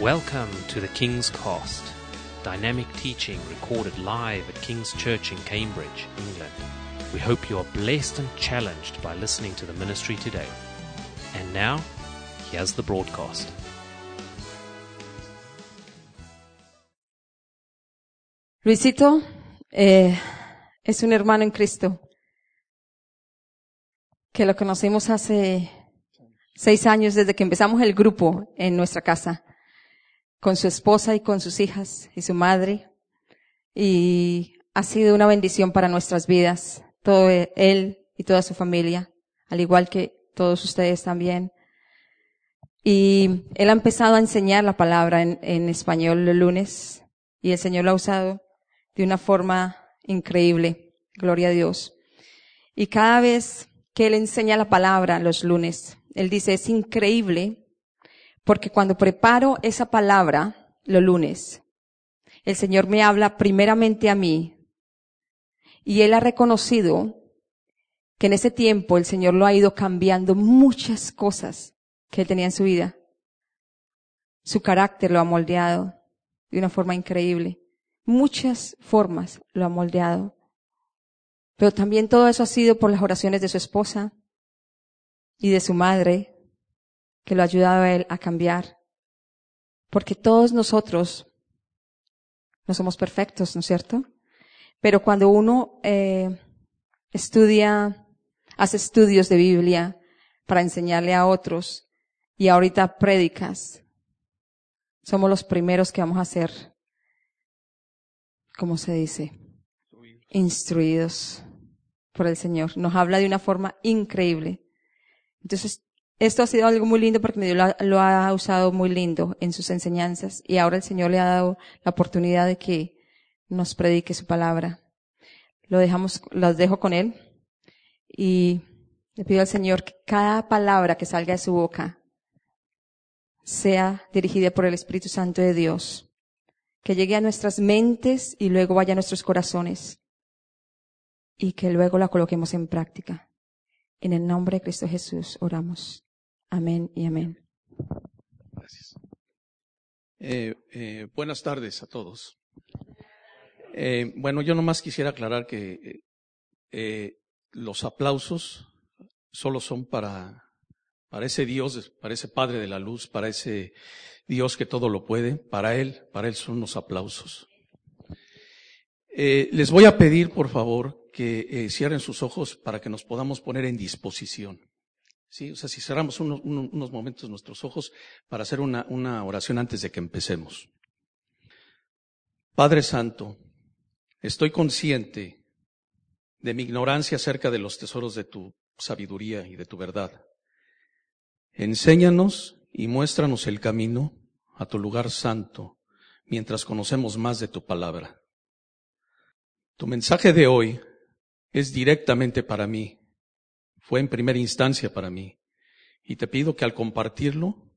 Welcome to the King's Cast, dynamic teaching recorded live at King's Church in Cambridge, England. We hope you are blessed and challenged by listening to the ministry today. And now, here's the broadcast. Luisito eh, es un hermano en Cristo que lo conocimos hace seis años desde que empezamos el grupo en nuestra casa, con su esposa y con sus hijas y su madre. Y ha sido una bendición para nuestras vidas, todo él y toda su familia, al igual que todos ustedes también. Y él ha empezado a enseñar la palabra en, español el lunes y el Señor lo ha usado de una forma increíble. Gloria a Dios. Y cada vez que Él enseña la palabra los lunes, Él dice, es increíble porque cuando preparo esa palabra los lunes, el Señor me habla primeramente a mí y Él ha reconocido que en ese tiempo el Señor lo ha ido cambiando muchas cosas que Él tenía en su vida. Su carácter lo ha moldeado de una forma increíble muchas formas lo ha moldeado. Pero también todo eso ha sido por las oraciones de su esposa y de su madre, que lo ha ayudado a él a cambiar. Porque todos nosotros no somos perfectos, ¿no es cierto? Pero cuando uno eh, estudia, hace estudios de Biblia para enseñarle a otros y ahorita prédicas, somos los primeros que vamos a hacer ¿cómo se dice? Instruidos por el Señor. Nos habla de una forma increíble. Entonces, esto ha sido algo muy lindo porque Dios lo ha usado muy lindo en sus enseñanzas y ahora el Señor le ha dado la oportunidad de que nos predique su palabra. Lo dejamos, los dejo con Él y le pido al Señor que cada palabra que salga de su boca sea dirigida por el Espíritu Santo de Dios que llegue a nuestras mentes y luego vaya a nuestros corazones y que luego la coloquemos en práctica. En el nombre de Cristo Jesús oramos. Amén y amén. Gracias. Eh, eh, buenas tardes a todos. Eh, bueno, yo nomás quisiera aclarar que los aplausos solo son para, para ese Dios, para ese Padre de la Luz, para ese Dios que todo lo puede, para Él, para Él son los aplausos. Les voy a pedir, por favor, que cierren sus ojos para que nos podamos poner en disposición. Sí, o sea, si cerramos unos, unos momentos nuestros ojos para hacer una, una oración antes de que empecemos. Padre Santo, estoy consciente de mi ignorancia acerca de los tesoros de tu sabiduría y de tu verdad. Enséñanos y muéstranos el camino a tu lugar santo mientras conocemos más de tu palabra. Tu mensaje de hoy es directamente para mí, fue en primera instancia para mí, y te pido que al compartirlo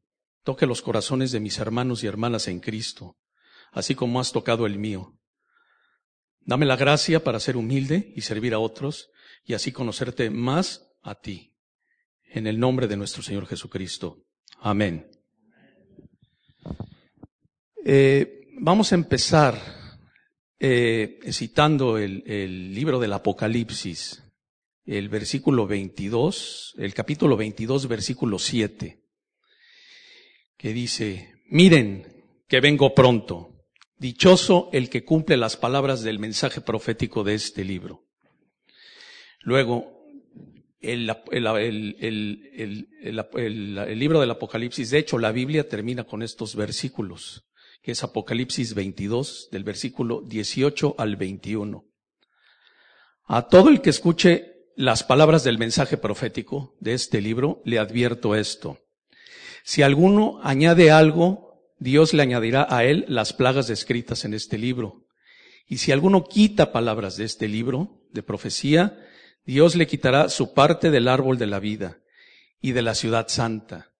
toque los corazones de mis hermanos y hermanas en Cristo, así como has tocado el mío. Dame la gracia para ser humilde y servir a otros y así conocerte más a ti. En el nombre de nuestro Señor Jesucristo. Amén. Eh, vamos a empezar eh, citando el, el, libro del Apocalipsis, el versículo 22, el capítulo 22, versículo 7, que dice, miren que vengo pronto, dichoso el que cumple las palabras del mensaje profético de este libro. Luego, el, el, libro del Apocalipsis. De hecho, la Biblia termina con estos versículos, que es Apocalipsis 22, del versículo 18 al 21. A todo el que escuche las palabras del mensaje profético de este libro, le advierto esto. Si alguno añade algo, Dios le añadirá a él las plagas descritas en este libro. Y si alguno quita palabras de este libro de profecía, Dios le quitará su parte del árbol de la vida y de la ciudad santa,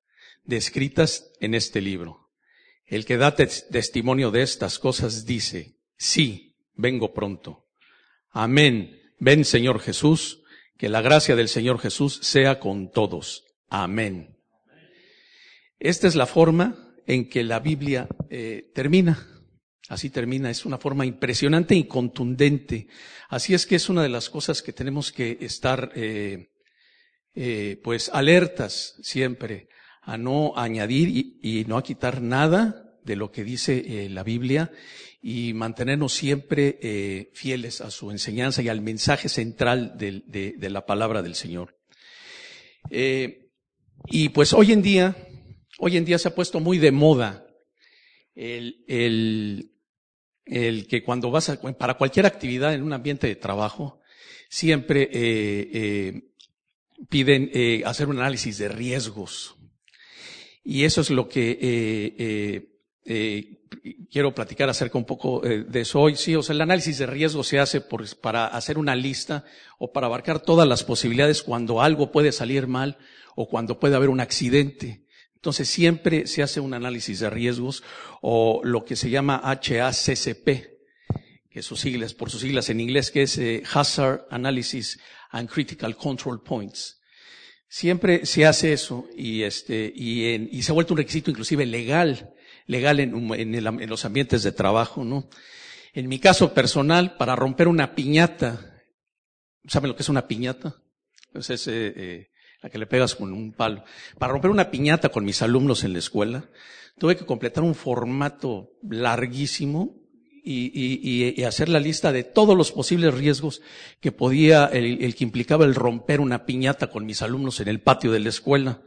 descritas en este libro. El que da testimonio de estas cosas dice, sí, vengo pronto. Amén. Ven Señor Jesús, que la gracia del Señor Jesús sea con todos. Amén. Esta es la forma en que la Biblia eh, termina. Así termina, es una forma impresionante y contundente. Así es que es una de las cosas que tenemos que estar, eh, eh, pues, alertas siempre a no añadir y, no a quitar nada de lo que dice eh, la Biblia y mantenernos siempre eh, fieles a su enseñanza y al mensaje central de, de, de la palabra del Señor. Eh, y pues hoy en día, hoy en día se ha puesto muy de moda el, el, el que cuando vas a, para cualquier actividad en un ambiente de trabajo, siempre eh, eh, piden eh, hacer un análisis de riesgos. Y eso es lo que eh, quiero platicar acerca un poco eh, de eso hoy. Sí, o sea, el análisis de riesgo se hace para hacer una lista o para abarcar todas las posibilidades cuando algo puede salir mal o cuando puede haber un accidente. Entonces siempre se hace un análisis de riesgos o lo que se llama HACCP, que sus siglas, por sus siglas en inglés, que es eh, Hazard Analysis and Critical Control Points. Siempre se hace eso y este y, en, y se ha vuelto un requisito inclusive legal, legal en, en, el, en los ambientes de trabajo, ¿no? En mi caso personal, para romper una piñata, ¿saben lo que es una piñata? Pues es eh, eh, la que le pegas con un palo. Para romper una piñata con mis alumnos en la escuela, tuve que completar un formato larguísimo y, y, y hacer la lista de todos los posibles riesgos que podía, el, el, que implicaba el romper una piñata con mis alumnos en el patio de la escuela.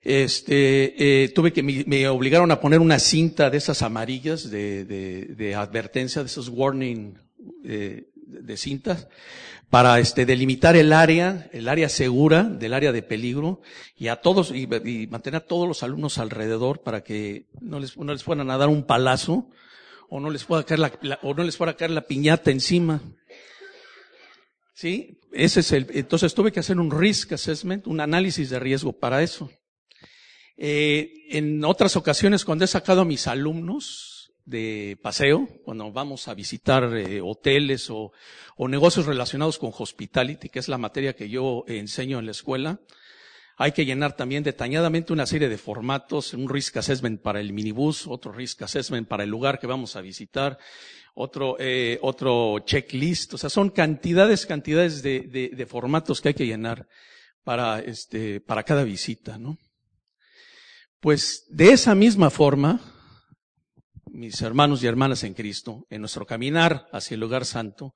Este, eh, tuve que, me, me, obligaron a poner una cinta de esas amarillas de, de, de advertencia, de esos warning eh, de cintas, para este, delimitar el área, el área segura del área de peligro y a todos, y, y mantener a todos los alumnos alrededor para que no les, no les fueran a dar un palazo o no les pueda caer la, o no les fuera a caer la piñata encima. Sí, ese es el, entonces tuve que hacer un risk assessment, un análisis de riesgo para eso. Eh, en otras ocasiones cuando he sacado a mis alumnos, de paseo, cuando vamos a visitar eh, hoteles o, negocios relacionados con hospitality, que es la materia que yo enseño en la escuela. Hay que llenar también detalladamente una serie de formatos, un risk assessment para el minibús, otro risk assessment para el lugar que vamos a visitar, otro, eh, otro checklist. O sea, son cantidades, cantidades de, de, de formatos que hay que llenar para, este, para cada visita, ¿no? Pues de esa misma forma, mis hermanos y hermanas en Cristo, en nuestro caminar hacia el lugar santo,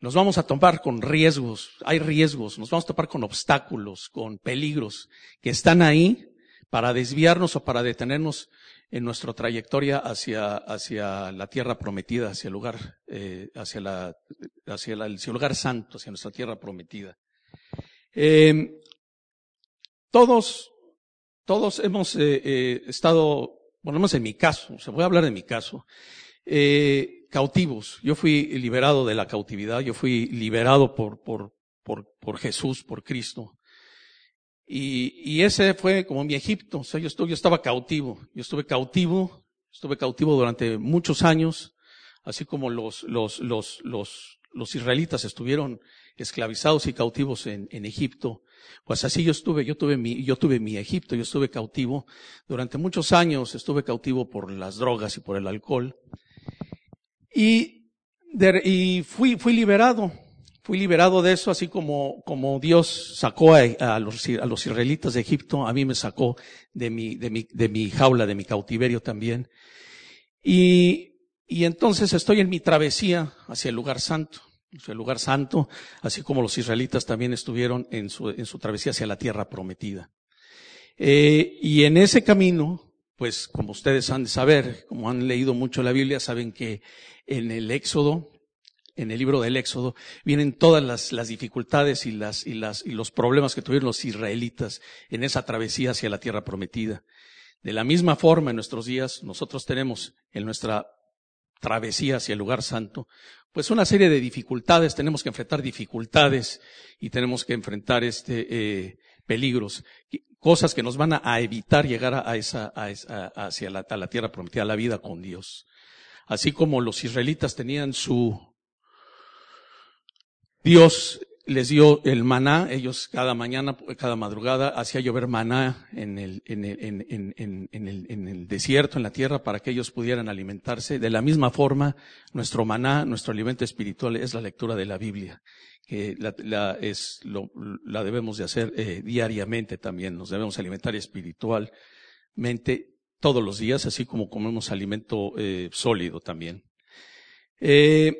nos vamos a topar con riesgos, hay riesgos, nos vamos a topar con obstáculos, con peligros que están ahí para desviarnos o para detenernos en nuestra trayectoria hacia, hacia la tierra prometida, hacia el lugar, eh, hacia la, hacia, el lugar santo, hacia nuestra tierra prometida. Eh, todos, todos hemos eh, eh estado bueno, en mi caso, o sea, voy a hablar de mi caso, eh, cautivos. Yo fui liberado de la cautividad, yo fui liberado por, por, por, por Jesús, por Cristo. Y, y ese fue como mi Egipto, o sea, yo, estuve, yo estaba cautivo, yo estuve cautivo, estuve cautivo durante muchos años, así como los, los, los, los, los israelitas estuvieron esclavizados y cautivos en, en Egipto. Pues así yo estuve, yo tuve mi, yo tuve mi Egipto, yo estuve cautivo. Durante muchos años estuve cautivo por las drogas y por el alcohol. Y, y fui, fui liberado. Fui liberado de eso, así como, como Dios sacó a, a, los, a los israelitas de Egipto, a mí me sacó de mi, de mi, de mi jaula, de mi cautiverio también. Y, y entonces estoy en mi travesía hacia el lugar santo el lugar santo, así como los israelitas también estuvieron en su, en su travesía hacia la tierra prometida. Eh, y en ese camino, pues como ustedes han de saber, como han leído mucho la Biblia, saben que en el Éxodo, en el libro del Éxodo, vienen todas las, las dificultades y, las, y, las, y los problemas que tuvieron los israelitas en esa travesía hacia la tierra prometida. De la misma forma, en nuestros días, nosotros tenemos en nuestra travesía hacia el lugar santo, pues una serie de dificultades, tenemos que enfrentar dificultades y tenemos que enfrentar este eh, peligros, cosas que nos van a, evitar llegar a, esa, a esa hacia la, tierra prometida, la vida con Dios. Así como los israelitas tenían su Dios les dio el maná, ellos cada mañana, cada madrugada, hacía llover maná en el, desierto, en la tierra, para que ellos pudieran alimentarse. De la misma forma, nuestro maná, nuestro alimento espiritual es la lectura de la Biblia, que la debemos de hacer eh, diariamente también, nos debemos alimentar espiritualmente todos los días, así como comemos alimento eh, sólido también. Eh,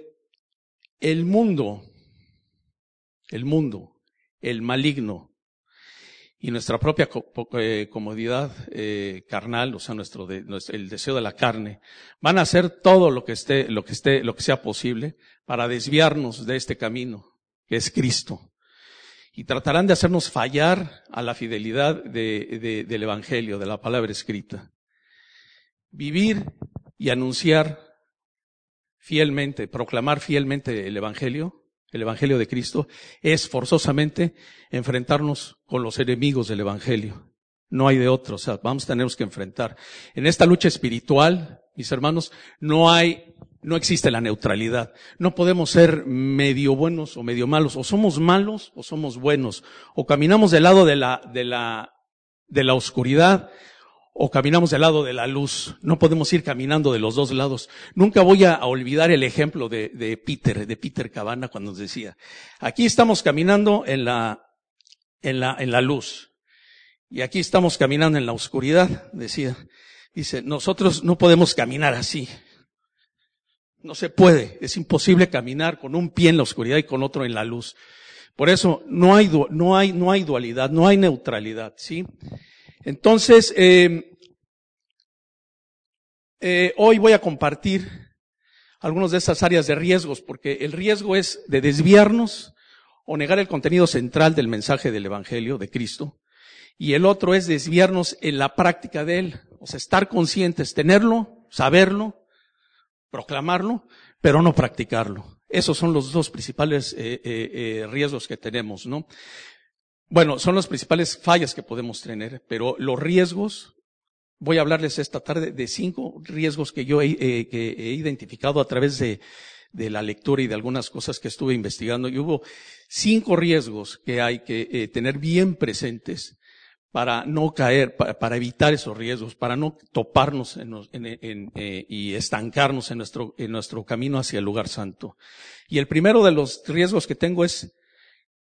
el mundo, el mundo, el maligno y nuestra propia eh, comodidad eh, carnal, o sea, nuestro, de, nuestro, el deseo de la carne, van a hacer todo lo que esté, lo que esté, lo que sea posible para desviarnos de este camino, que es Cristo. Y tratarán de hacernos fallar a la fidelidad de, de, del Evangelio, de la palabra escrita. Vivir y anunciar fielmente, proclamar fielmente el Evangelio, el Evangelio de Cristo, es forzosamente enfrentarnos con los enemigos del Evangelio. No hay de otro, o sea, vamos a tener que enfrentar. En esta lucha espiritual, mis hermanos, no hay, no existe la neutralidad. No podemos ser medio buenos o medio malos. O somos malos o somos buenos. O caminamos del lado de la, de la, de la oscuridad o caminamos del lado de la luz. No podemos ir caminando de los dos lados. Nunca voy a olvidar el ejemplo de, de Peter, de Peter Cabana, cuando nos decía, aquí estamos caminando en la, en la, en la luz. Y aquí estamos caminando en la oscuridad, decía. Dice, nosotros no podemos caminar así. No se puede. Es imposible caminar con un pie en la oscuridad y con otro en la luz. Por eso no hay, no hay, no hay dualidad, no hay neutralidad, ¿sí? Entonces, eh, eh, hoy voy a compartir algunas de esas áreas de riesgos, porque el riesgo es de desviarnos o negar el contenido central del mensaje del Evangelio de Cristo, y el otro es desviarnos en la práctica de él, o sea, estar conscientes, tenerlo, saberlo, proclamarlo, pero no practicarlo. Esos son los dos principales eh riesgos que tenemos, ¿no? Bueno, son las principales fallas que podemos tener, pero los riesgos, voy a hablarles esta tarde de cinco riesgos que yo he, eh, identificado a través de, la lectura y de algunas cosas que estuve investigando. Y hubo cinco riesgos que hay que eh, tener bien presentes para no caer, para, evitar esos riesgos, para no toparnos en, eh, y estancarnos en nuestro, en nuestro camino hacia el lugar santo. Y el primero de los riesgos que tengo es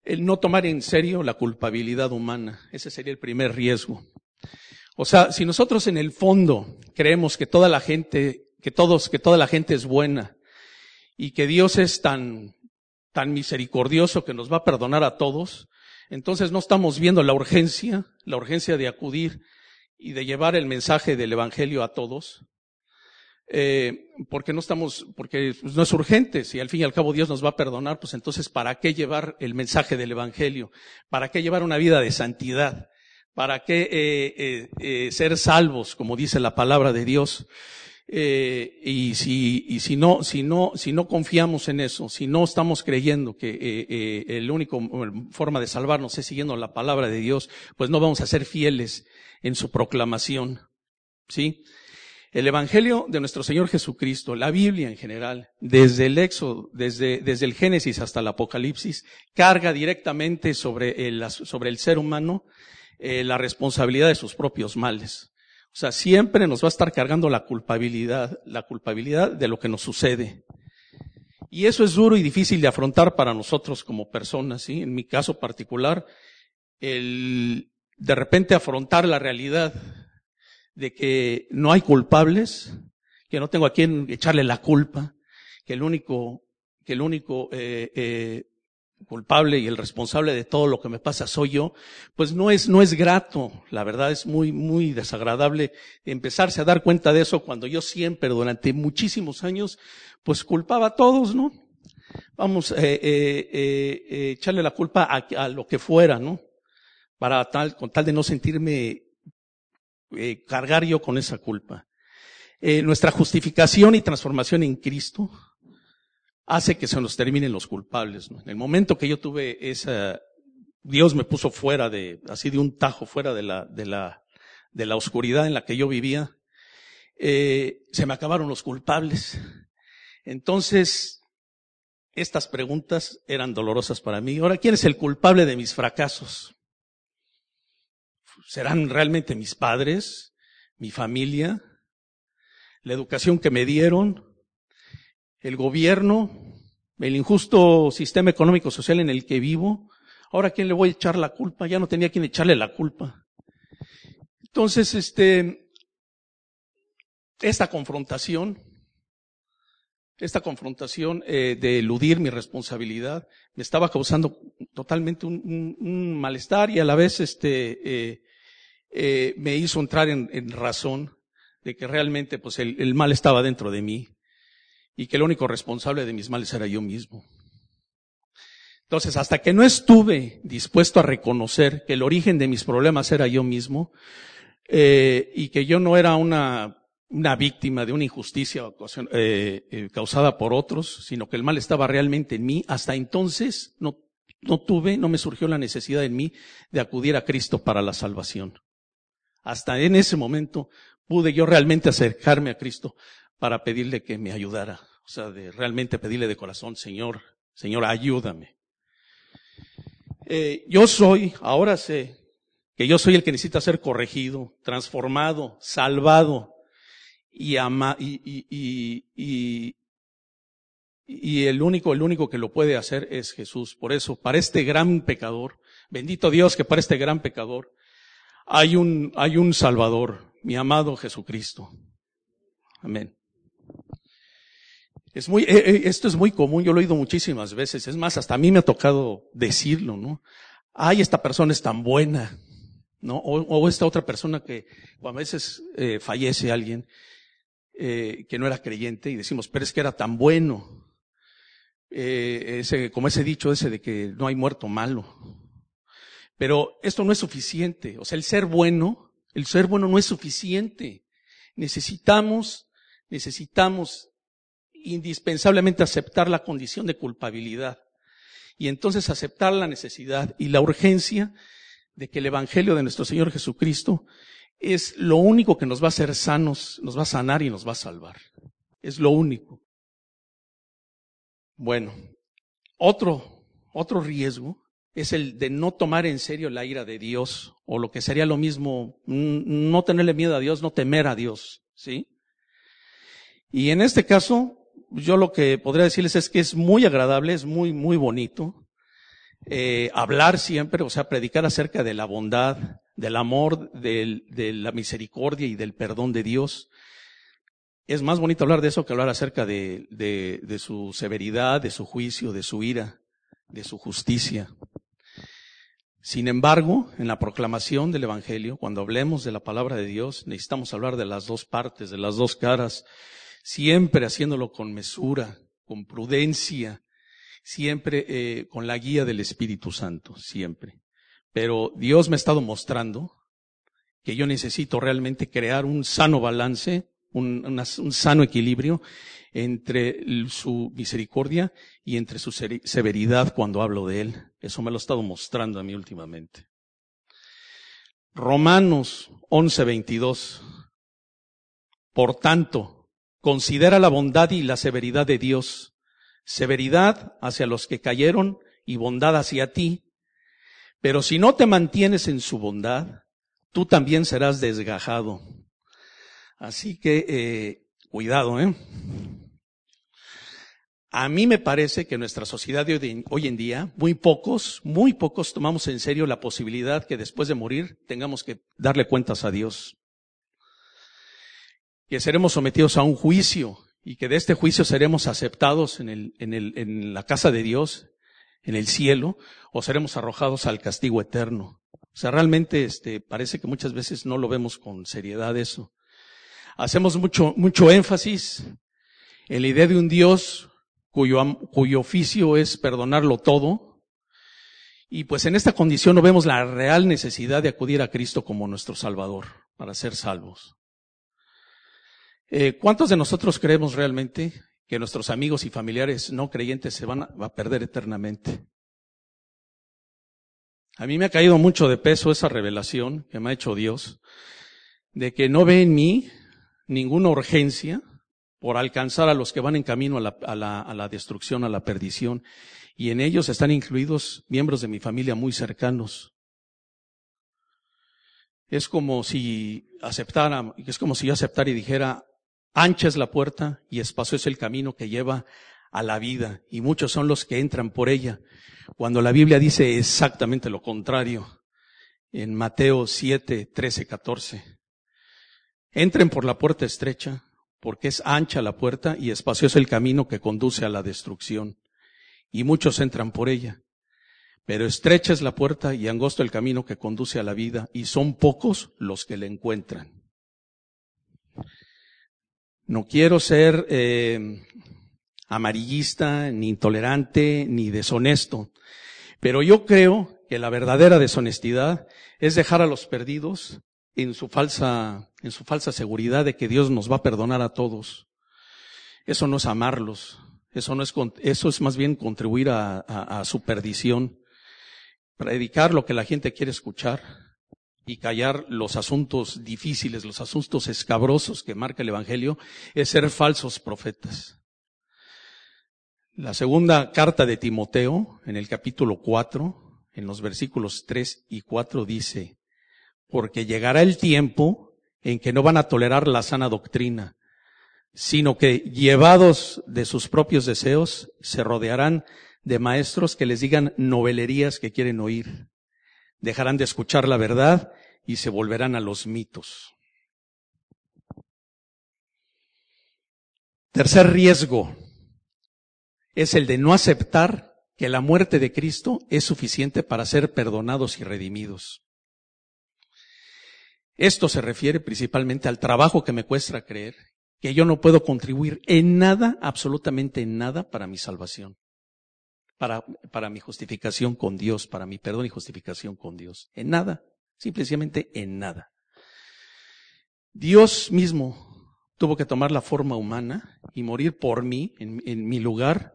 el no tomar en serio la culpabilidad humana. Ese sería el primer riesgo. O sea, si nosotros en el fondo creemos que toda la gente, que todos, que toda la gente es buena y que Dios es tan, tan misericordioso que nos va a perdonar a todos, entonces no estamos viendo la urgencia, la urgencia de acudir y de llevar el mensaje del Evangelio a todos eh, porque no estamos, porque no es urgente, si al fin y al cabo Dios nos va a perdonar, pues entonces ¿para qué llevar el mensaje del Evangelio? ¿Para qué llevar una vida de santidad? ¿Para qué eh, eh, ser salvos, como dice la palabra de Dios? Y si, y si no, si no, si no confiamos en eso, si no estamos creyendo que el único forma de salvarnos es siguiendo la palabra de Dios, pues no vamos a ser fieles en su proclamación. ¿Sí? El Evangelio de nuestro Señor Jesucristo, la Biblia en general, desde el Éxodo, desde, desde el Génesis hasta el Apocalipsis, carga directamente sobre el, sobre el ser humano eh, la responsabilidad de sus propios males. O sea, siempre nos va a estar cargando la culpabilidad, la culpabilidad de lo que nos sucede. Y eso es duro y difícil de afrontar para nosotros como personas, ¿sí? En mi caso particular, el de repente afrontar la realidad de que no hay culpables, que no tengo a quien echarle la culpa, que el único, que el único eh, eh, culpable y el responsable de todo lo que me pasa soy yo, pues no es, no es grato. La verdad es muy, muy desagradable empezarse a dar cuenta de eso cuando yo siempre, durante muchísimos años, pues culpaba a todos, ¿no? Vamos, eh, eh, eh, echarle la culpa a, a, lo que fuera, ¿no? Para tal, con tal de no sentirme eh, cargar yo con esa culpa. Eh, nuestra justificación y transformación en Cristo hace que se nos terminen los culpables. ¿no? En el momento que yo tuve esa, Dios me puso fuera de, así de un tajo, fuera de la, de la, de la oscuridad en la que yo vivía, eh, se me acabaron los culpables. Entonces, estas preguntas eran dolorosas para mí. Ahora, ¿quién es el culpable de mis fracasos? ¿Serán realmente mis padres, mi familia, la educación que me dieron, el gobierno, el injusto sistema económico social en el que vivo? Ahora, ¿a quién le voy a echar la culpa? Ya no tenía quien echarle la culpa. Entonces, este, esta confrontación, esta confrontación eh, de eludir mi responsabilidad me estaba causando totalmente un, un, malestar y a la vez este, eh, eh, me hizo entrar en, razón de que realmente pues el, mal estaba dentro de mí y que el único responsable de mis males era yo mismo. Entonces, hasta que no estuve dispuesto a reconocer que el origen de mis problemas era yo mismo, eh, y que yo no era una, víctima de una injusticia eh, causada por otros, sino que el mal estaba realmente en mí. Hasta entonces no, no tuve, no me surgió la necesidad en mí de acudir a Cristo para la salvación. Hasta en ese momento pude yo realmente acercarme a Cristo para pedirle que me ayudara. O sea, de realmente pedirle de corazón, Señor, Señor, ayúdame. Eh, yo soy, ahora sé, que yo soy el que necesita ser corregido, transformado, salvado y, ama, y, y, y, y, el único, el único que lo puede hacer es Jesús. Por eso, para este gran pecador, bendito Dios que para este gran pecador hay un, hay un Salvador, mi amado Jesucristo. Amén. Es muy, eh, eh, esto es muy común, yo lo he oído muchísimas veces. Es más, hasta a mí me ha tocado decirlo, ¿no? Ay, esta persona es tan buena. ¿no? O, esta otra persona que a veces eh, fallece alguien eh, que no era creyente y decimos, pero es que era tan bueno. Eh, ese, como ese dicho ese de que no hay muerto malo. Pero esto no es suficiente. O sea, el ser bueno, el ser bueno no es suficiente. Necesitamos, necesitamos indispensablemente aceptar la condición de culpabilidad. Y entonces aceptar la necesidad y la urgencia de que el Evangelio de nuestro Señor Jesucristo es lo único que nos va a hacer sanos, nos va a sanar y nos va a salvar. Es lo único. Bueno, otro, otro riesgo es el de no tomar en serio la ira de Dios, o lo que sería lo mismo, no tenerle miedo a Dios, no temer a Dios, ¿sí? Y en este caso, yo lo que podría decirles es que es muy agradable, es muy, muy bonito, eh, hablar siempre, o sea, predicar acerca de la bondad, del amor, de la misericordia y del perdón de Dios. Es más bonito hablar de eso que hablar acerca de, de, de su severidad, de su juicio, de su ira, de su justicia. Sin embargo, en la proclamación del Evangelio, cuando hablemos de la palabra de Dios, necesitamos hablar de las dos partes, de las dos caras, siempre haciéndolo con mesura, con prudencia, siempre eh, con la guía del Espíritu Santo, siempre. Pero Dios me ha estado mostrando que yo necesito realmente crear un sano balance, un, sano equilibrio entre su misericordia y entre su severidad cuando hablo de Él. Eso me lo ha estado mostrando a mí últimamente. Romanos 11:22. Por tanto, considera la bondad y la severidad de Dios severidad hacia los que cayeron y bondad hacia ti. Pero si no te mantienes en su bondad, tú también serás desgajado. Así que, eh, cuidado, ¿eh? A mí me parece que nuestra sociedad de hoy en día, muy pocos, muy pocos tomamos en serio la posibilidad que después de morir tengamos que darle cuentas a Dios. Que seremos sometidos a un juicio y que de este juicio seremos aceptados en, el, en, el, en la casa de Dios, en el cielo, o seremos arrojados al castigo eterno. O sea, realmente este, parece que muchas veces no lo vemos con seriedad eso. Hacemos mucho, mucho énfasis en la idea de un Dios cuyo, cuyo oficio es perdonarlo todo. Y pues en esta condición no vemos la real necesidad de acudir a Cristo como nuestro Salvador para ser salvos. Eh, ¿Cuántos de nosotros creemos realmente que nuestros amigos y familiares no creyentes se van a, perder eternamente? A mí me ha caído mucho de peso esa revelación que me ha hecho Dios, de que no ve en mí ninguna urgencia por alcanzar a los que van en camino a la, a la, a la destrucción, a la perdición. Y en ellos están incluidos miembros de mi familia muy cercanos. Es como si aceptara, es como si yo aceptara y dijera, ancha es la puerta y espacio es el camino que lleva a la vida, y muchos son los que entran por ella, cuando la Biblia dice exactamente lo contrario, en Mateo 7, 13, 14. Entren por la puerta estrecha, porque es ancha la puerta y espacioso el camino que conduce a la destrucción, y muchos entran por ella. Pero estrecha es la puerta y angosto el camino que conduce a la vida, y son pocos los que la encuentran. No quiero ser eh, amarillista, ni intolerante, ni deshonesto, pero yo creo que la verdadera deshonestidad es dejar a los perdidos en su falsa, en su falsa seguridad de que Dios nos va a perdonar a todos. Eso no es amarlos, eso no es, eso es más bien contribuir a, a su perdición, predicar lo que la gente quiere escuchar y callar los asuntos difíciles, los asuntos escabrosos que marca el Evangelio, es ser falsos profetas. La segunda carta de Timoteo, en el capítulo 4, en los versículos 3 y 4 dice, porque llegará el tiempo en que no van a tolerar la sana doctrina, sino que llevados de sus propios deseos se rodearán de maestros que les digan novelerías que quieren oír. Dejarán de escuchar la verdad y se volverán a los mitos. Tercer riesgo es el de no aceptar que la muerte de Cristo es suficiente para ser perdonados y redimidos. Esto se refiere principalmente al trabajo que me cuesta creer que yo no puedo contribuir en nada, absolutamente en nada, para mi salvación, para, para mi justificación con Dios, para mi perdón y justificación con Dios. En nada, simplemente en nada. Dios mismo tuvo que tomar la forma humana y morir por mí, en, en mi lugar.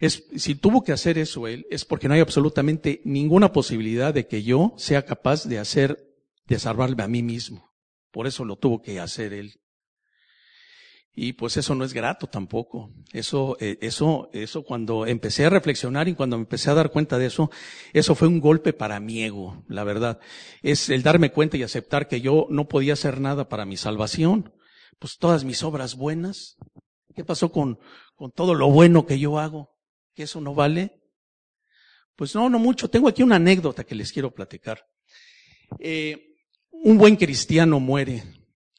Si tuvo que hacer eso Él, es porque no hay absolutamente ninguna posibilidad de que yo sea capaz de hacer de salvarme a mí mismo. Por eso lo tuvo que hacer él. Y pues eso no es grato tampoco. Eso, eh, eso, eso cuando empecé a reflexionar y cuando me empecé a dar cuenta de eso, eso fue un golpe para mi ego, la verdad. Es el darme cuenta y aceptar que yo no podía hacer nada para mi salvación. Pues todas mis obras buenas. ¿Qué pasó con, con todo lo bueno que yo hago? ¿Que eso no vale? Pues no, no mucho. Tengo aquí una anécdota que les quiero platicar. Eh, un buen cristiano muere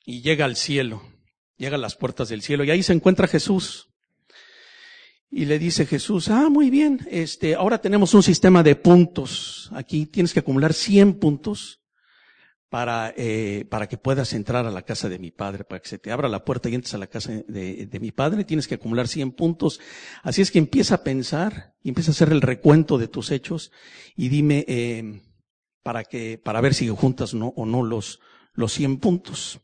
y llega al cielo, llega a las puertas del cielo y ahí se encuentra Jesús. Y le dice Jesús, ah, muy bien, este, ahora tenemos un sistema de puntos. Aquí tienes que acumular 100 puntos para, eh, para que puedas entrar a la casa de mi padre, para que se te abra la puerta y entres a la casa de, de mi padre, tienes que acumular 100 puntos. Así es que empieza a pensar y empieza a hacer el recuento de tus hechos y dime, eh, para que, para ver si juntas no, o no los, los 100 puntos.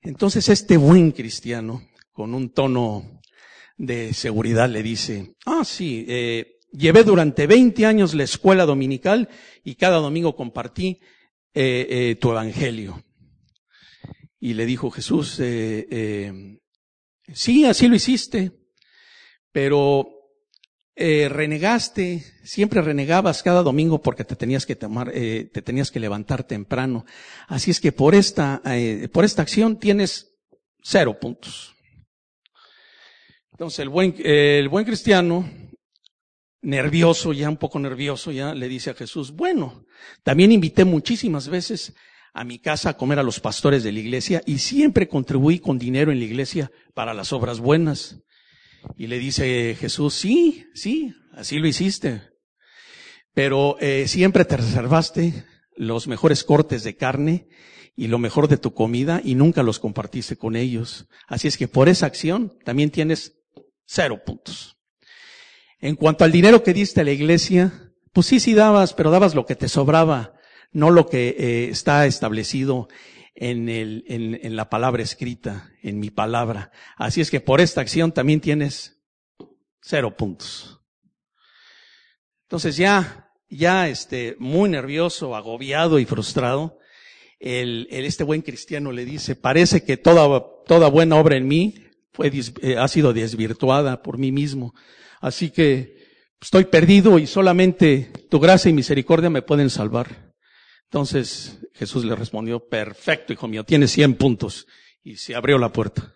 Entonces este buen cristiano, con un tono de seguridad, le dice, ah, sí, eh, llevé durante 20 años la escuela dominical y cada domingo compartí eh, eh, tu evangelio. Y le dijo Jesús, eh, sí, así lo hiciste, pero eh, renegaste, siempre renegabas cada domingo porque te tenías que tomar, eh, te tenías que levantar temprano. Así es que por esta, eh, por esta acción tienes cero puntos. Entonces el buen, el buen cristiano, nervioso, ya un poco nervioso, ya le dice a Jesús, bueno, también invité muchísimas veces a mi casa a comer a los pastores de la iglesia y siempre contribuí con dinero en la iglesia para las obras buenas. Y le dice Jesús, sí, sí, así lo hiciste. Pero eh, siempre te reservaste los mejores cortes de carne y lo mejor de tu comida y nunca los compartiste con ellos. Así es que por esa acción también tienes cero puntos. En cuanto al dinero que diste a la iglesia, pues sí, sí dabas, pero dabas lo que te sobraba, no lo que eh, está establecido en, el, en, en la palabra escrita, en mi palabra. Así es que por esta acción también tienes cero puntos. Entonces ya, ya este, muy nervioso, agobiado y frustrado, el, el, este buen cristiano le dice, parece que toda, toda buena obra en mí fue, eh, ha sido desvirtuada por mí mismo. Así que estoy perdido y solamente tu gracia y misericordia me pueden salvar. Entonces Jesús le respondió, perfecto, hijo mío, tienes 100 puntos. Y se abrió la puerta.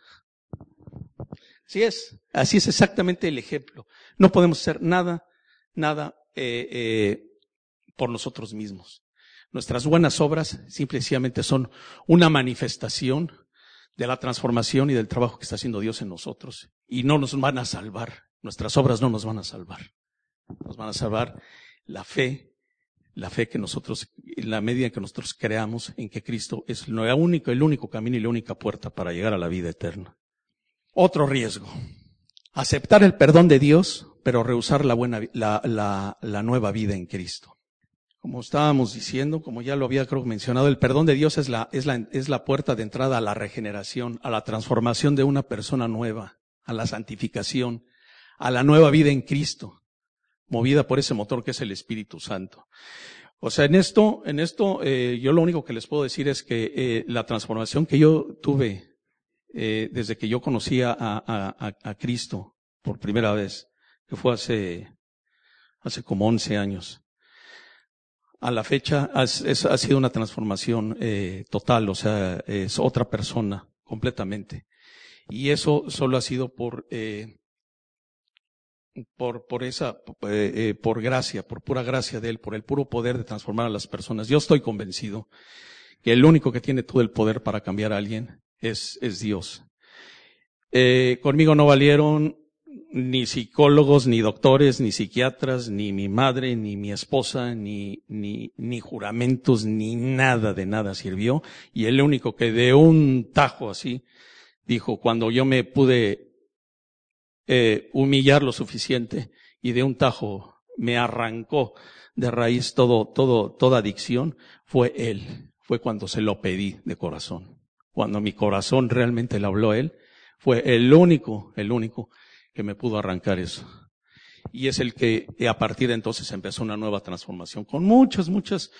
Así es, así es exactamente el ejemplo. No podemos hacer nada, nada eh, eh, por nosotros mismos. Nuestras buenas obras simplemente son una manifestación de la transformación y del trabajo que está haciendo Dios en nosotros. Y no nos van a salvar. Nuestras obras no nos van a salvar. Nos van a salvar la fe, la fe que nosotros, en la medida en que nosotros creamos en que Cristo es el único, el único camino y la única puerta para llegar a la vida eterna. Otro riesgo. Aceptar el perdón de Dios, pero rehusar la buena, la, la, la nueva vida en Cristo. Como estábamos diciendo, como ya lo había creo mencionado, el perdón de Dios es la, es la, es la puerta de entrada a la regeneración, a la transformación de una persona nueva, a la santificación, a la nueva vida en Cristo, movida por ese motor que es el Espíritu Santo. O sea, en esto, en esto, eh, yo lo único que les puedo decir es que eh, la transformación que yo tuve eh, desde que yo conocía a, a, a, Cristo por primera vez, que fue hace, hace como 11 años, a la fecha ha, ha sido una transformación eh, total, o sea, es otra persona completamente. Y eso solo ha sido por, eh, por, por esa, eh, eh, por gracia, por pura gracia de Él, por el puro poder de transformar a las personas. Yo estoy convencido que el único que tiene todo el poder para cambiar a alguien es, es Dios. Eh, conmigo no valieron ni psicólogos, ni doctores, ni psiquiatras, ni mi madre, ni mi esposa, ni, ni, ni juramentos, ni nada de nada sirvió. Y el único que de un tajo así dijo, cuando yo me pude eh, humillar lo suficiente y de un tajo me arrancó de raíz todo, todo, toda adicción, fue él. Fue cuando se lo pedí de corazón. Cuando mi corazón realmente le habló a él, fue el único, el único que me pudo arrancar eso. Y es el que a partir de entonces empezó una nueva transformación con muchas, muchas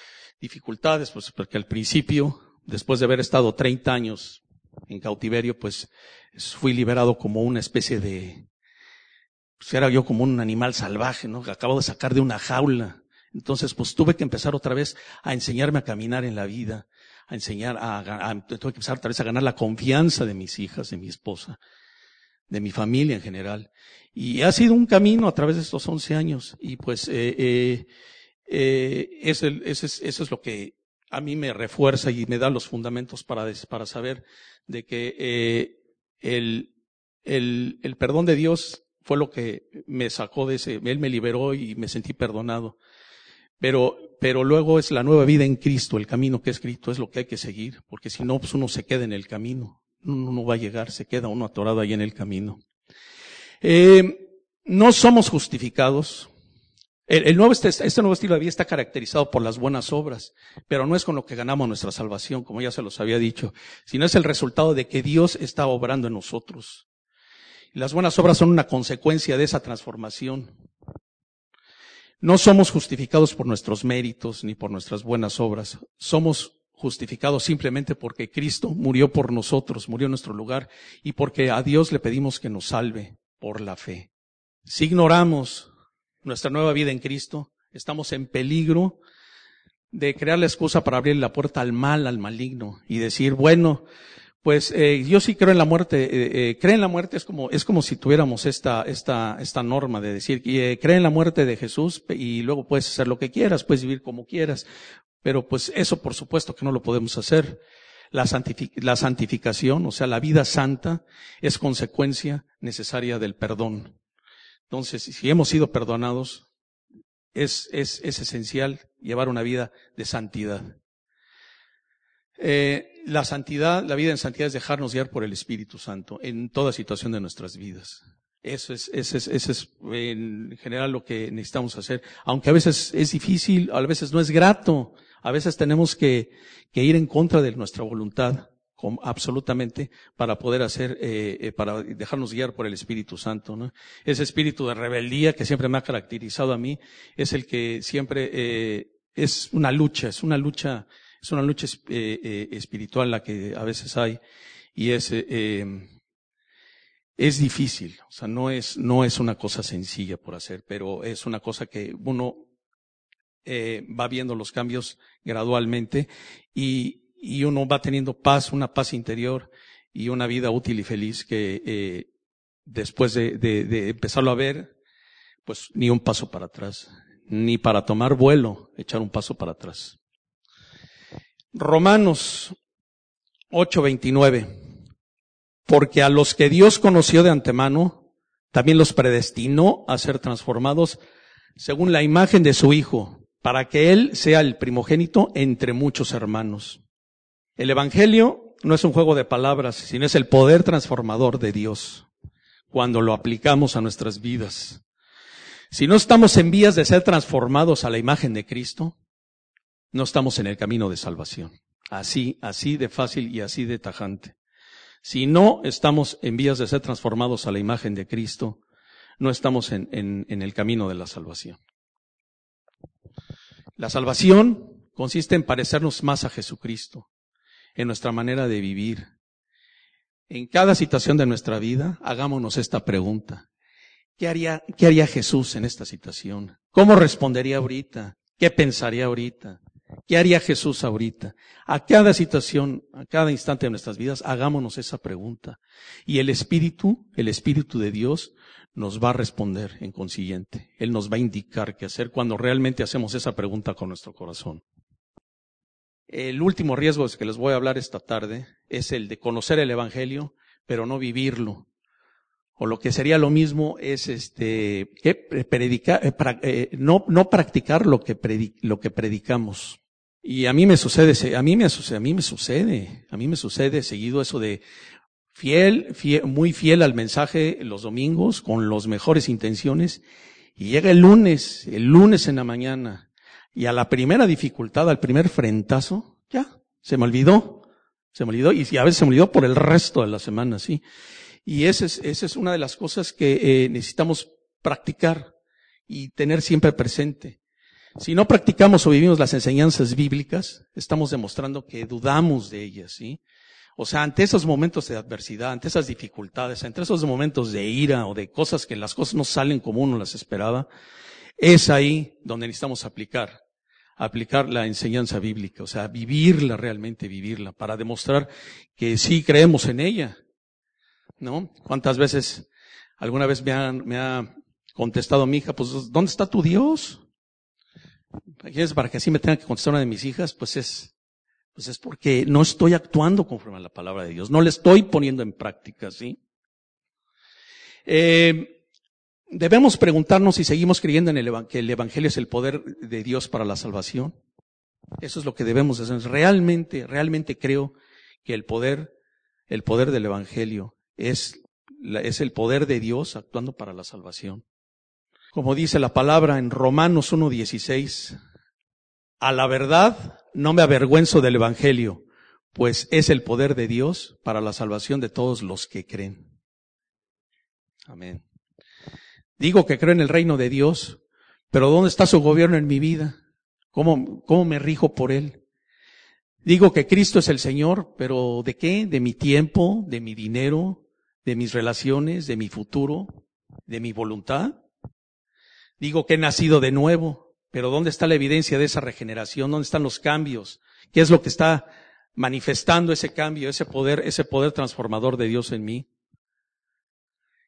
dificultades, pues porque al principio, después de haber estado 30 años en cautiverio, pues fui liberado como una especie de, pues era yo como un animal salvaje, ¿no? Que acabo de sacar de una jaula. Entonces, pues tuve que empezar otra vez a enseñarme a caminar en la vida, a enseñar a, a, tuve que empezar otra vez a ganar la confianza de mis hijas, de mi esposa, de mi familia en general. Y ha sido un camino a través de estos 11 años. Y pues eh, eh, eh, eso, es, eso es lo que a mí me refuerza y me da los fundamentos para, para saber de que eh, el, el, el perdón de Dios fue lo que me sacó de ese, Él me liberó y me sentí perdonado. Pero, pero luego es la nueva vida en Cristo, el camino que es Cristo es lo que hay que seguir, porque si no, pues uno se queda en el camino uno no va a llegar, se queda uno atorado ahí en el camino. Eh, no somos justificados. El, nuevo, este, este, nuevo estilo de vida está caracterizado por las buenas obras, pero no es con lo que ganamos nuestra salvación, como ya se los había dicho, sino es el resultado de que Dios está obrando en nosotros. Las buenas obras son una consecuencia de esa transformación. No somos justificados por nuestros méritos ni por nuestras buenas obras. Somos justificado simplemente porque Cristo murió por nosotros, murió en nuestro lugar y porque a Dios le pedimos que nos salve por la fe. Si ignoramos nuestra nueva vida en Cristo, estamos en peligro de crear la excusa para abrir la puerta al mal, al maligno y decir, bueno, pues eh, yo sí creo en la muerte. Eh, eh, cree en la muerte es como es como si tuviéramos esta esta esta norma de decir, eh, cree en la muerte de Jesús y luego puedes hacer lo que quieras, puedes vivir como quieras. Pero pues eso por supuesto que no lo podemos hacer. La, la santificación, o sea, la vida santa, es consecuencia necesaria del perdón. Entonces, si hemos sido perdonados, es, es, es esencial llevar una vida de santidad. Eh, la santidad, la vida en santidad es dejarnos guiar por el Espíritu Santo en toda situación de nuestras vidas. Eso es, eso es, eso es en general lo que necesitamos hacer. Aunque a veces es difícil, a veces no es grato, a veces tenemos que, que ir en contra de nuestra voluntad, absolutamente, para poder hacer, eh, eh, para dejarnos guiar por el Espíritu Santo. ¿no? Ese espíritu de rebeldía que siempre me ha caracterizado a mí es el que siempre eh, es una lucha, es una lucha, es una lucha eh, eh, espiritual la que a veces hay y es Es difícil, o sea, no es, no es una cosa sencilla por hacer, pero es una cosa que uno eh, va viendo los cambios gradualmente y, y, uno va teniendo paz, una paz interior y una vida útil y feliz que eh, después de, de, de empezarlo a ver, pues ni un paso para atrás, ni para tomar vuelo, echar un paso para atrás. Romanos 8:29 porque a los que Dios conoció de antemano, también los predestinó a ser transformados según la imagen de su Hijo, para que Él sea el primogénito entre muchos hermanos. El Evangelio no es un juego de palabras, sino es el poder transformador de Dios cuando lo aplicamos a nuestras vidas. Si no estamos en vías de ser transformados a la imagen de Cristo, no estamos en el camino de salvación. Así, así de fácil y así de tajante. Si no estamos en vías de ser transformados a la imagen de Cristo, no estamos en, el camino de la salvación. La salvación consiste en parecernos más a Jesucristo, en nuestra manera de vivir. En cada situación de nuestra vida, hagámonos esta pregunta. ¿Qué haría, qué haría Jesús en esta situación? ¿Cómo respondería ahorita? ¿Qué pensaría ahorita? ¿Qué haría Jesús ahorita? A cada situación, a cada instante de nuestras vidas, hagámonos esa pregunta. Y el Espíritu, el Espíritu de Dios, nos va a responder en consiguiente. Él nos va a indicar qué hacer cuando realmente hacemos esa pregunta con nuestro corazón. El último riesgo que les voy a hablar esta tarde es el de conocer el Evangelio, pero no vivirlo. O lo que sería lo mismo es este, que predicar, eh, eh, no, no practicar lo que, lo que predicamos. Y a mí me sucede, a mí me sucede, a mí me sucede, a mí me sucede seguido eso de fiel, fiel, muy fiel al mensaje los domingos, con las mejores intenciones, y llega el lunes, el lunes en la mañana, y a la primera dificultad, al primer frentazo, ya, se me olvidó, se me olvidó, y a veces se me olvidó por el resto de la semana, sí. Y esa es, esa es una de las cosas que eh, necesitamos practicar y tener siempre presente. Si no practicamos o vivimos las enseñanzas bíblicas, estamos demostrando que dudamos de ellas, ¿sí? O sea, ante esos momentos de adversidad, ante esas dificultades, ante esos momentos de ira o de cosas que las cosas no salen como uno las esperaba, es ahí donde necesitamos aplicar, aplicar la enseñanza bíblica, o sea, vivirla realmente, vivirla, para demostrar que sí creemos en ella, ¿no? ¿Cuántas veces, alguna vez me ha, contestado mi hija, pues, ¿dónde está tu Dios? es para que así me tenga que contestar una de mis hijas, pues es, pues es porque no estoy actuando conforme a la palabra de Dios, no le estoy poniendo en práctica, ¿sí? Eh, debemos preguntarnos si seguimos creyendo en el que el Evangelio es el poder de Dios para la salvación. Eso es lo que debemos hacer. Realmente, realmente creo que el poder, el poder del Evangelio es, es el poder de Dios actuando para la salvación. Como dice la palabra en Romanos 1.16, a la verdad no me avergüenzo del Evangelio, pues es el poder de Dios para la salvación de todos los que creen. Amén. Digo que creo en el reino de Dios, pero ¿dónde está su gobierno en mi vida? ¿Cómo, cómo me rijo por él? Digo que Cristo es el Señor, pero ¿de qué? De mi tiempo, de mi dinero, de mis relaciones, de mi futuro, de mi voluntad. Digo que he nacido de nuevo, pero ¿dónde está la evidencia de esa regeneración? ¿Dónde están los cambios? ¿Qué es lo que está manifestando ese cambio, ese poder, ese poder transformador de Dios en mí?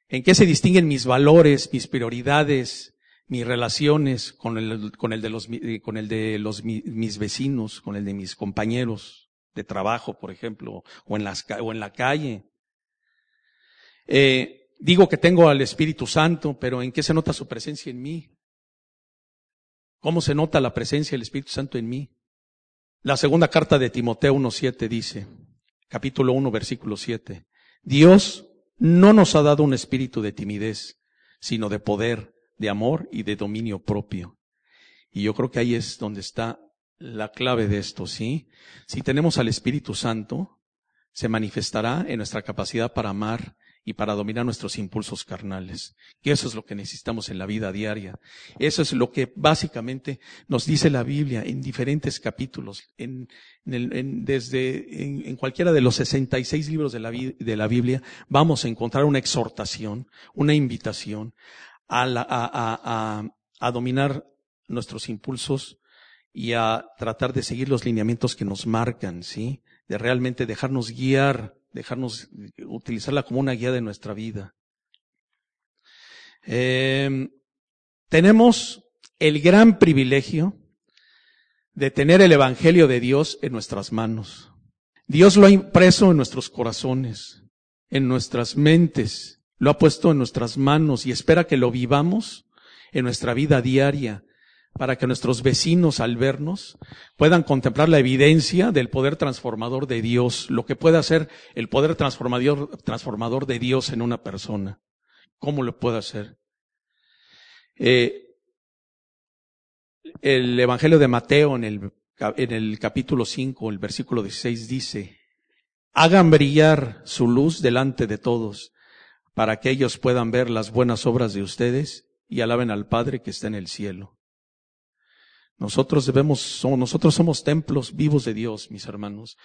¿En qué se distinguen mis valores, mis prioridades, mis relaciones con el, de los, con el de los, mis vecinos, con el de mis compañeros de trabajo, por ejemplo, o en, las, o en la calle? Eh, digo que tengo al Espíritu Santo, pero ¿en qué se nota su presencia en mí? ¿Cómo se nota la presencia del Espíritu Santo en mí? La segunda carta de Timoteo 1.7 dice, capítulo 1, versículo 7, Dios no nos ha dado un espíritu de timidez, sino de poder, de amor y de dominio propio. Y yo creo que ahí es donde está la clave de esto, ¿sí? Si tenemos al Espíritu Santo, se manifestará en nuestra capacidad para amar y para dominar nuestros impulsos carnales. Y eso es lo que necesitamos en la vida diaria. Eso es lo que básicamente nos dice la Biblia en diferentes capítulos, en, desde en, cualquiera de los 66 libros de la, de la Biblia, vamos a encontrar una exhortación, una invitación a, a, a, a dominar nuestros impulsos y a tratar de seguir los lineamientos que nos marcan, ¿sí? De realmente dejarnos guiar dejarnos utilizarla como una guía de nuestra vida. Em, tenemos el gran privilegio de tener el Evangelio de Dios en nuestras manos. Dios lo ha impreso en nuestros corazones, en nuestras mentes, lo ha puesto en nuestras manos y espera que lo vivamos en nuestra vida diaria, para que nuestros vecinos al vernos puedan contemplar la evidencia del poder transformador de Dios, lo que puede hacer el poder transformador, de Dios en una persona. ¿Cómo lo puede hacer? Eh, el Evangelio de Mateo en el, en el capítulo 5, el versículo 16 dice, hagan brillar su luz delante de todos, para que ellos puedan ver las buenas obras de ustedes y alaben al Padre que está en el cielo. Nosotros debemos, somos, nosotros somos templos vivos de Dios, mis hermanos.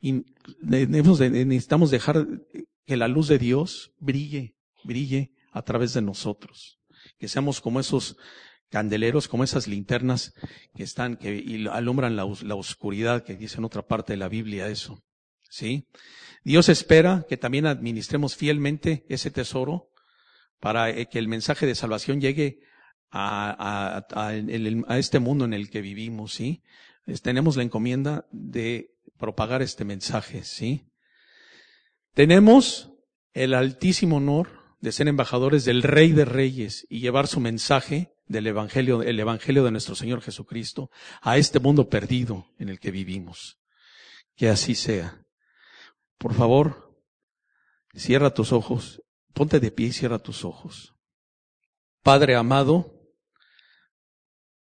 Y necesitamos dejar que la luz de Dios brille, brille a través de nosotros. Que seamos como esos candeleros, como esas linternas que están, que alumbran la, la oscuridad, que dice en otra parte de la Biblia eso. ¿Sí? Dios espera que también administremos fielmente ese tesoro para eh, que el mensaje de salvación llegue a, a, a, este mundo en el que vivimos, ¿sí? Tenemos la encomienda de propagar este mensaje, ¿sí? Tenemos el altísimo honor de ser embajadores del Rey de Reyes y llevar su mensaje del Evangelio, el Evangelio de nuestro Señor Jesucristo a este mundo perdido en el que vivimos. Que así sea. Por favor, cierra tus ojos, ponte de pie y cierra tus ojos. Padre amado,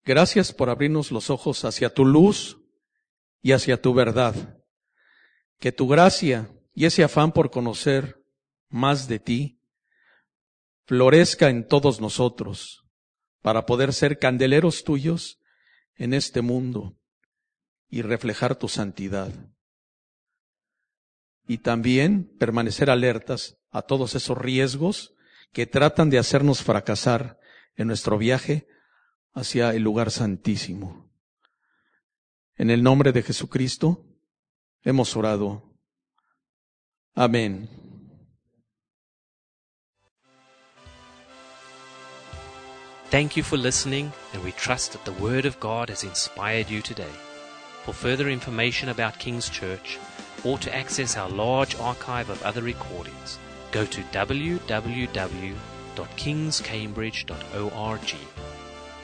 Gracias por abrirnos los ojos hacia tu luz y hacia tu verdad. Que tu gracia y ese afán por conocer más de ti florezca en todos nosotros para poder ser candeleros tuyos en este mundo y reflejar tu santidad. Y también permanecer alertas a todos esos riesgos que tratan de hacernos fracasar en nuestro viaje hacia el lugar santísimo. En el nombre de Jesucristo hemos orado. Amén. Thank you for listening, and we trust that the Word of God has inspired you today. For further information about King's Church, or to access our large archive of other recordings, go to www.kingscambridge.org.